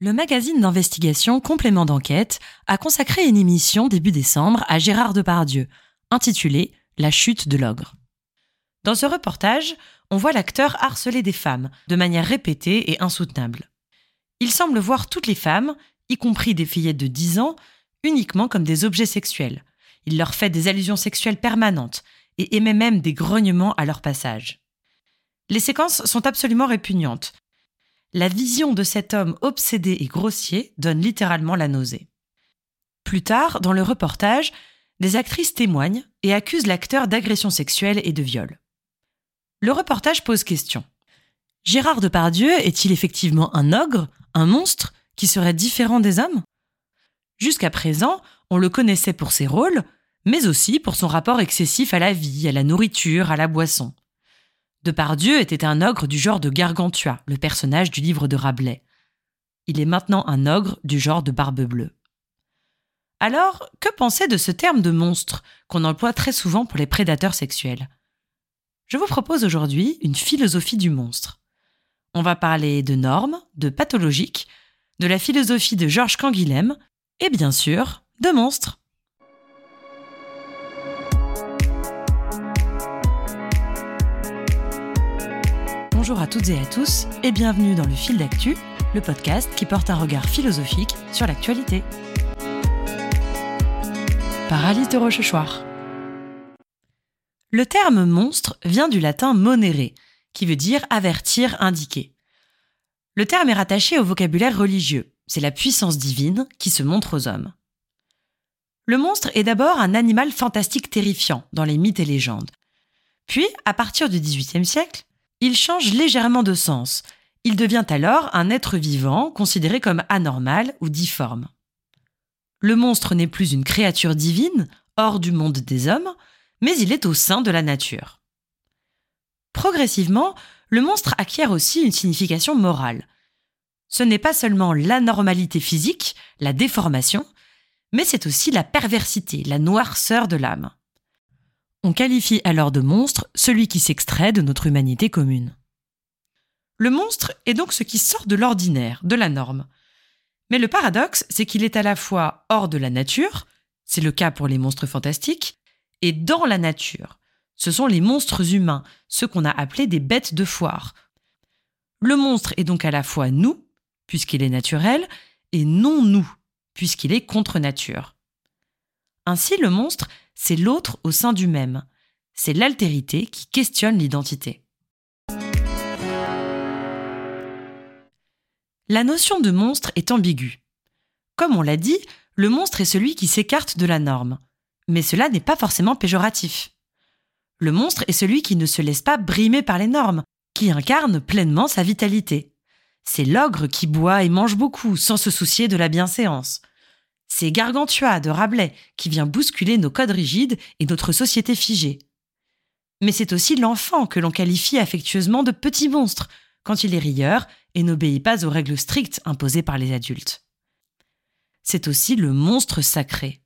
Le magazine d'investigation Complément d'enquête a consacré une émission début décembre à Gérard Depardieu, intitulée La chute de l'ogre. Dans ce reportage, on voit l'acteur harceler des femmes de manière répétée et insoutenable. Il semble voir toutes les femmes, y compris des fillettes de 10 ans, uniquement comme des objets sexuels. Il leur fait des allusions sexuelles permanentes et émet même des grognements à leur passage. Les séquences sont absolument répugnantes, la vision de cet homme obsédé et grossier donne littéralement la nausée. Plus tard, dans le reportage, des actrices témoignent et accusent l'acteur d'agression sexuelle et de viol. Le reportage pose question. Gérard Depardieu est-il effectivement un ogre, un monstre, qui serait différent des hommes? Jusqu'à présent, on le connaissait pour ses rôles, mais aussi pour son rapport excessif à la vie, à la nourriture, à la boisson. Depardieu était un ogre du genre de Gargantua, le personnage du livre de Rabelais. Il est maintenant un ogre du genre de Barbe Bleue. Alors, que penser de ce terme de monstre qu'on emploie très souvent pour les prédateurs sexuels? Je vous propose aujourd'hui une philosophie du monstre. On va parler de normes, de pathologiques, de la philosophie de Georges Canguilhem et bien sûr de monstres. Bonjour à toutes et à tous et bienvenue dans le fil d'actu, le podcast qui porte un regard philosophique sur l'actualité. Par Alice de Rochechouart. Le terme monstre vient du latin monere, qui veut dire avertir, indiquer. Le terme est rattaché au vocabulaire religieux, c'est la puissance divine qui se montre aux hommes. Le monstre est d'abord un animal fantastique terrifiant dans les mythes et légendes. Puis, à partir du XVIIIe siècle, il change légèrement de sens. Il devient alors un être vivant considéré comme anormal ou difforme. Le monstre n'est plus une créature divine, hors du monde des hommes, mais il est au sein de la nature. Progressivement, le monstre acquiert aussi une signification morale. Ce n'est pas seulement l'anormalité physique, la déformation, mais c'est aussi la perversité, la noirceur de l'âme. On qualifie alors de monstre celui qui s'extrait de notre humanité commune. Le monstre est donc ce qui sort de l'ordinaire, de la norme. Mais le paradoxe, c'est qu'il est à la fois hors de la nature, c'est le cas pour les monstres fantastiques, et dans la nature. Ce sont les monstres humains, ceux qu'on a appelés des bêtes de foire. Le monstre est donc à la fois nous, puisqu'il est naturel, et non nous, puisqu'il est contre nature. Ainsi, le monstre c'est l'autre au sein du même. C'est l'altérité qui questionne l'identité. La notion de monstre est ambiguë. Comme on l'a dit, le monstre est celui qui s'écarte de la norme. Mais cela n'est pas forcément péjoratif. Le monstre est celui qui ne se laisse pas brimer par les normes, qui incarne pleinement sa vitalité. C'est l'ogre qui boit et mange beaucoup sans se soucier de la bienséance. C'est Gargantua de Rabelais qui vient bousculer nos codes rigides et notre société figée. Mais c'est aussi l'enfant que l'on qualifie affectueusement de petit monstre quand il est rieur et n'obéit pas aux règles strictes imposées par les adultes. C'est aussi le monstre sacré.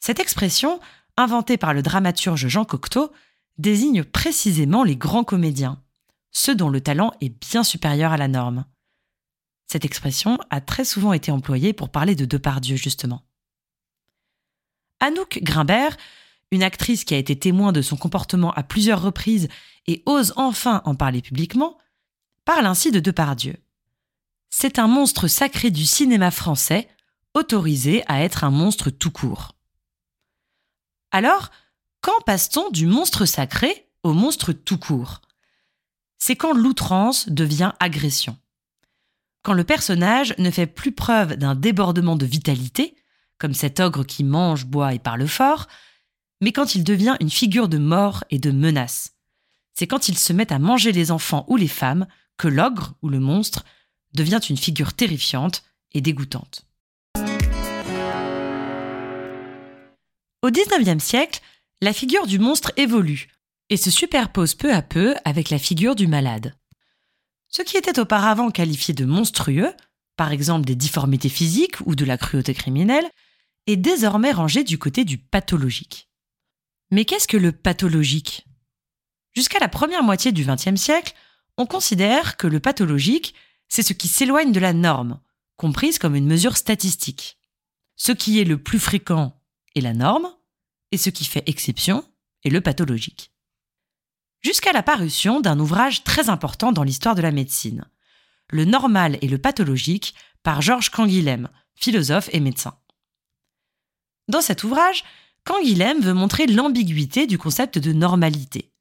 Cette expression, inventée par le dramaturge Jean Cocteau, désigne précisément les grands comédiens, ceux dont le talent est bien supérieur à la norme. Cette expression a très souvent été employée pour parler de Depardieu, justement. Anouk Grimbert, une actrice qui a été témoin de son comportement à plusieurs reprises et ose enfin en parler publiquement, parle ainsi de Depardieu. C'est un monstre sacré du cinéma français, autorisé à être un monstre tout court. Alors, quand passe-t-on du monstre sacré au monstre tout court? C'est quand l'outrance devient agression quand le personnage ne fait plus preuve d'un débordement de vitalité, comme cet ogre qui mange, boit et parle fort, mais quand il devient une figure de mort et de menace. C'est quand il se met à manger les enfants ou les femmes que l'ogre ou le monstre devient une figure terrifiante et dégoûtante. Au XIXe siècle, la figure du monstre évolue et se superpose peu à peu avec la figure du malade. Ce qui était auparavant qualifié de monstrueux, par exemple des difformités physiques ou de la cruauté criminelle, est désormais rangé du côté du pathologique. Mais qu'est-ce que le pathologique? Jusqu'à la première moitié du XXe siècle, on considère que le pathologique, c'est ce qui s'éloigne de la norme, comprise comme une mesure statistique. Ce qui est le plus fréquent est la norme, et ce qui fait exception est le pathologique. Jusqu'à la parution d'un ouvrage très important dans l'histoire de la médecine, Le normal et le pathologique par Georges Canguilhem, philosophe et médecin. Dans cet ouvrage, Canguilhem veut montrer l'ambiguïté du concept de normalité.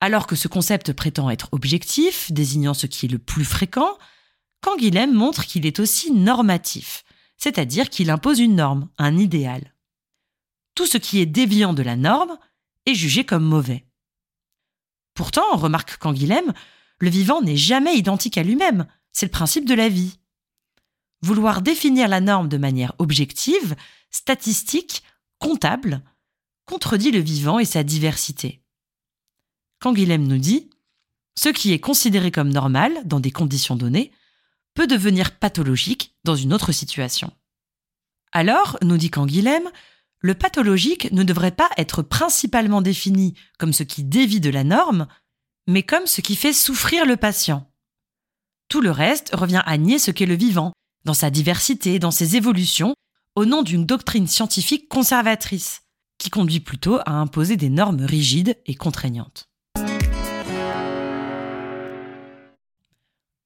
Alors que ce concept prétend être objectif, désignant ce qui est le plus fréquent, Canguilhem montre qu'il est aussi normatif, c'est-à-dire qu'il impose une norme, un idéal. Tout ce qui est déviant de la norme est jugé comme mauvais. Pourtant, remarque Canguilhem, le vivant n'est jamais identique à lui-même, c'est le principe de la vie. Vouloir définir la norme de manière objective, statistique, comptable, contredit le vivant et sa diversité. Canguilhem nous dit Ce qui est considéré comme normal dans des conditions données peut devenir pathologique dans une autre situation. Alors, nous dit Canguilhem, le pathologique ne devrait pas être principalement défini comme ce qui dévie de la norme, mais comme ce qui fait souffrir le patient. Tout le reste revient à nier ce qu'est le vivant, dans sa diversité, dans ses évolutions, au nom d'une doctrine scientifique conservatrice, qui conduit plutôt à imposer des normes rigides et contraignantes.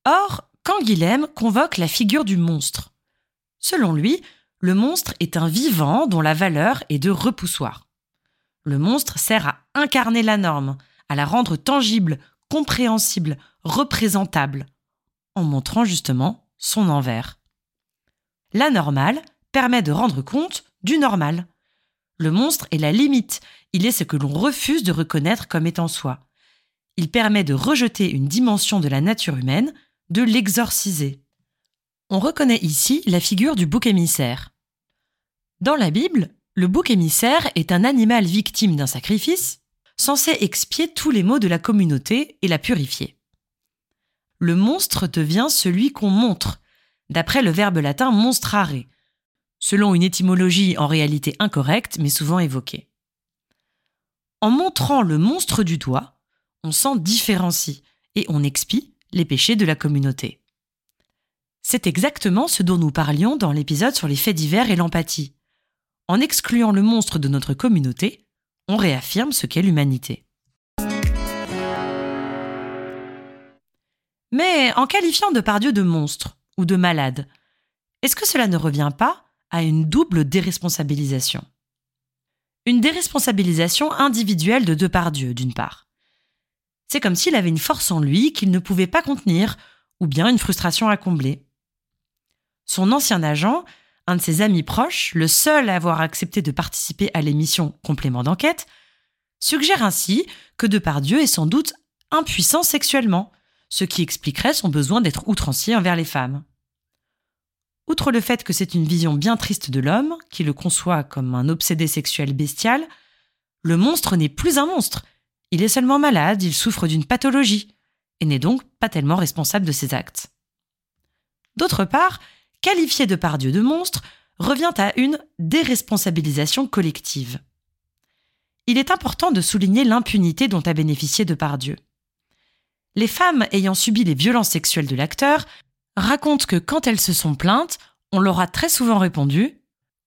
Or, Canguilhem convoque la figure du monstre. Selon lui, le monstre est un vivant dont la valeur est de repoussoir. Le monstre sert à incarner la norme, à la rendre tangible, compréhensible, représentable, en montrant justement son envers. La normale permet de rendre compte du normal. Le monstre est la limite, il est ce que l'on refuse de reconnaître comme étant soi. Il permet de rejeter une dimension de la nature humaine, de l'exorciser. On reconnaît ici la figure du bouc émissaire. Dans la Bible, le bouc émissaire est un animal victime d'un sacrifice, censé expier tous les maux de la communauté et la purifier. Le monstre devient celui qu'on montre, d'après le verbe latin monstrare, selon une étymologie en réalité incorrecte mais souvent évoquée. En montrant le monstre du doigt, on s'en différencie et on expie les péchés de la communauté. C'est exactement ce dont nous parlions dans l'épisode sur les faits divers et l'empathie. En excluant le monstre de notre communauté, on réaffirme ce qu'est l'humanité. Mais en qualifiant de Pardieu de monstre ou de malade, est-ce que cela ne revient pas à une double déresponsabilisation? Une déresponsabilisation individuelle de Depardieu, d'une part. C'est comme s'il avait une force en lui qu'il ne pouvait pas contenir, ou bien une frustration à combler. Son ancien agent un de ses amis proches, le seul à avoir accepté de participer à l'émission Complément d'enquête, suggère ainsi que Depardieu est sans doute impuissant sexuellement, ce qui expliquerait son besoin d'être outrancier envers les femmes. Outre le fait que c'est une vision bien triste de l'homme, qui le conçoit comme un obsédé sexuel bestial, le monstre n'est plus un monstre. Il est seulement malade, il souffre d'une pathologie, et n'est donc pas tellement responsable de ses actes. D'autre part, qualifier de Dieu de monstre revient à une déresponsabilisation collective. Il est important de souligner l'impunité dont a bénéficié Depardieu. Les femmes ayant subi les violences sexuelles de l'acteur racontent que quand elles se sont plaintes, on leur a très souvent répondu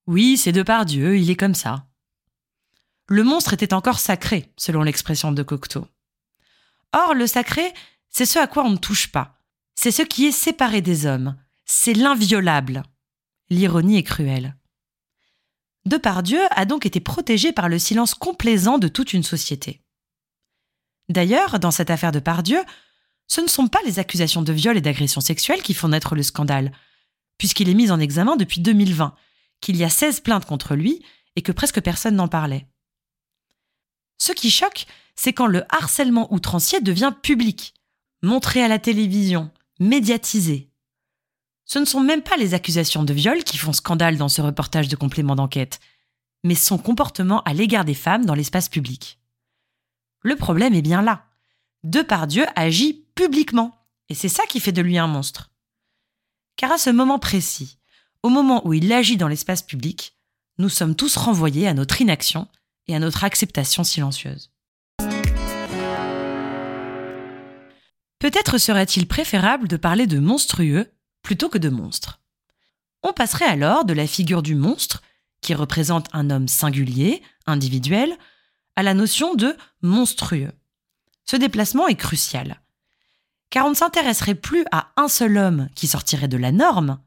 Oui, c'est Depardieu, il est comme ça. Le monstre était encore sacré, selon l'expression de Cocteau. Or, le sacré, c'est ce à quoi on ne touche pas. C'est ce qui est séparé des hommes, c'est l'inviolable. L'ironie est cruelle. Depardieu a donc été protégé par le silence complaisant de toute une société. D'ailleurs, dans cette affaire de Pardieu, ce ne sont pas les accusations de viol et d'agression sexuelle qui font naître le scandale, puisqu'il est mis en examen depuis 2020, qu'il y a 16 plaintes contre lui et que presque personne n'en parlait. Ce qui choque, c'est quand le harcèlement outrancier devient public, montré à la télévision, médiatisé, ce ne sont même pas les accusations de viol qui font scandale dans ce reportage de complément d'enquête, mais son comportement à l'égard des femmes dans l'espace public. Le problème est bien là. Depardieu agit publiquement, et c'est ça qui fait de lui un monstre. Car à ce moment précis, au moment où il agit dans l'espace public, nous sommes tous renvoyés à notre inaction et à notre acceptation silencieuse. Peut-être serait-il préférable de parler de monstrueux plutôt que de monstres. On passerait alors de la figure du monstre, qui représente un homme singulier, individuel, à la notion de monstrueux. Ce déplacement est crucial, car on ne s'intéresserait plus à un seul homme qui sortirait de la norme,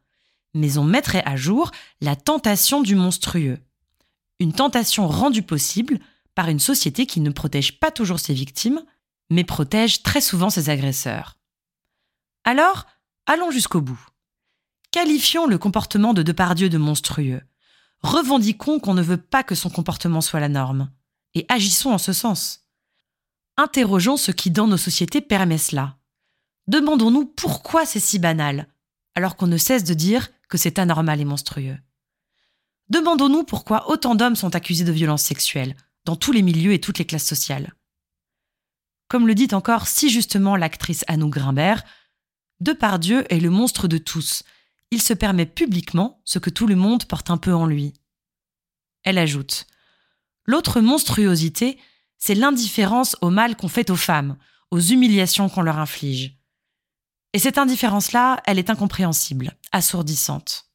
mais on mettrait à jour la tentation du monstrueux. Une tentation rendue possible par une société qui ne protège pas toujours ses victimes, mais protège très souvent ses agresseurs. Alors, allons jusqu'au bout. Qualifions le comportement de Depardieu de monstrueux. Revendiquons qu'on ne veut pas que son comportement soit la norme, et agissons en ce sens. Interrogeons ce qui dans nos sociétés permet cela. Demandons-nous pourquoi c'est si banal, alors qu'on ne cesse de dire que c'est anormal et monstrueux. Demandons-nous pourquoi autant d'hommes sont accusés de violences sexuelles, dans tous les milieux et toutes les classes sociales. Comme le dit encore si justement l'actrice Anou Grimbert, Depardieu est le monstre de tous. Il se permet publiquement ce que tout le monde porte un peu en lui. Elle ajoute L'autre monstruosité, c'est l'indifférence au mal qu'on fait aux femmes, aux humiliations qu'on leur inflige. Et cette indifférence-là, elle est incompréhensible, assourdissante.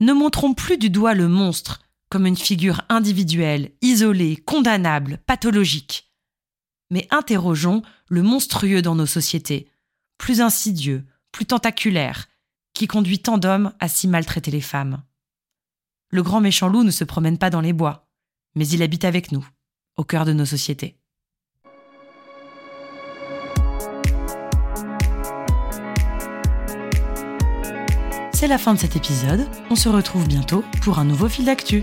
Ne montrons plus du doigt le monstre comme une figure individuelle, isolée, condamnable, pathologique. Mais interrogeons le monstrueux dans nos sociétés, plus insidieux, plus tentaculaire, qui conduit tant d'hommes à si maltraiter les femmes. Le grand méchant loup ne se promène pas dans les bois, mais il habite avec nous, au cœur de nos sociétés. C'est la fin de cet épisode. On se retrouve bientôt pour un nouveau fil d'actu.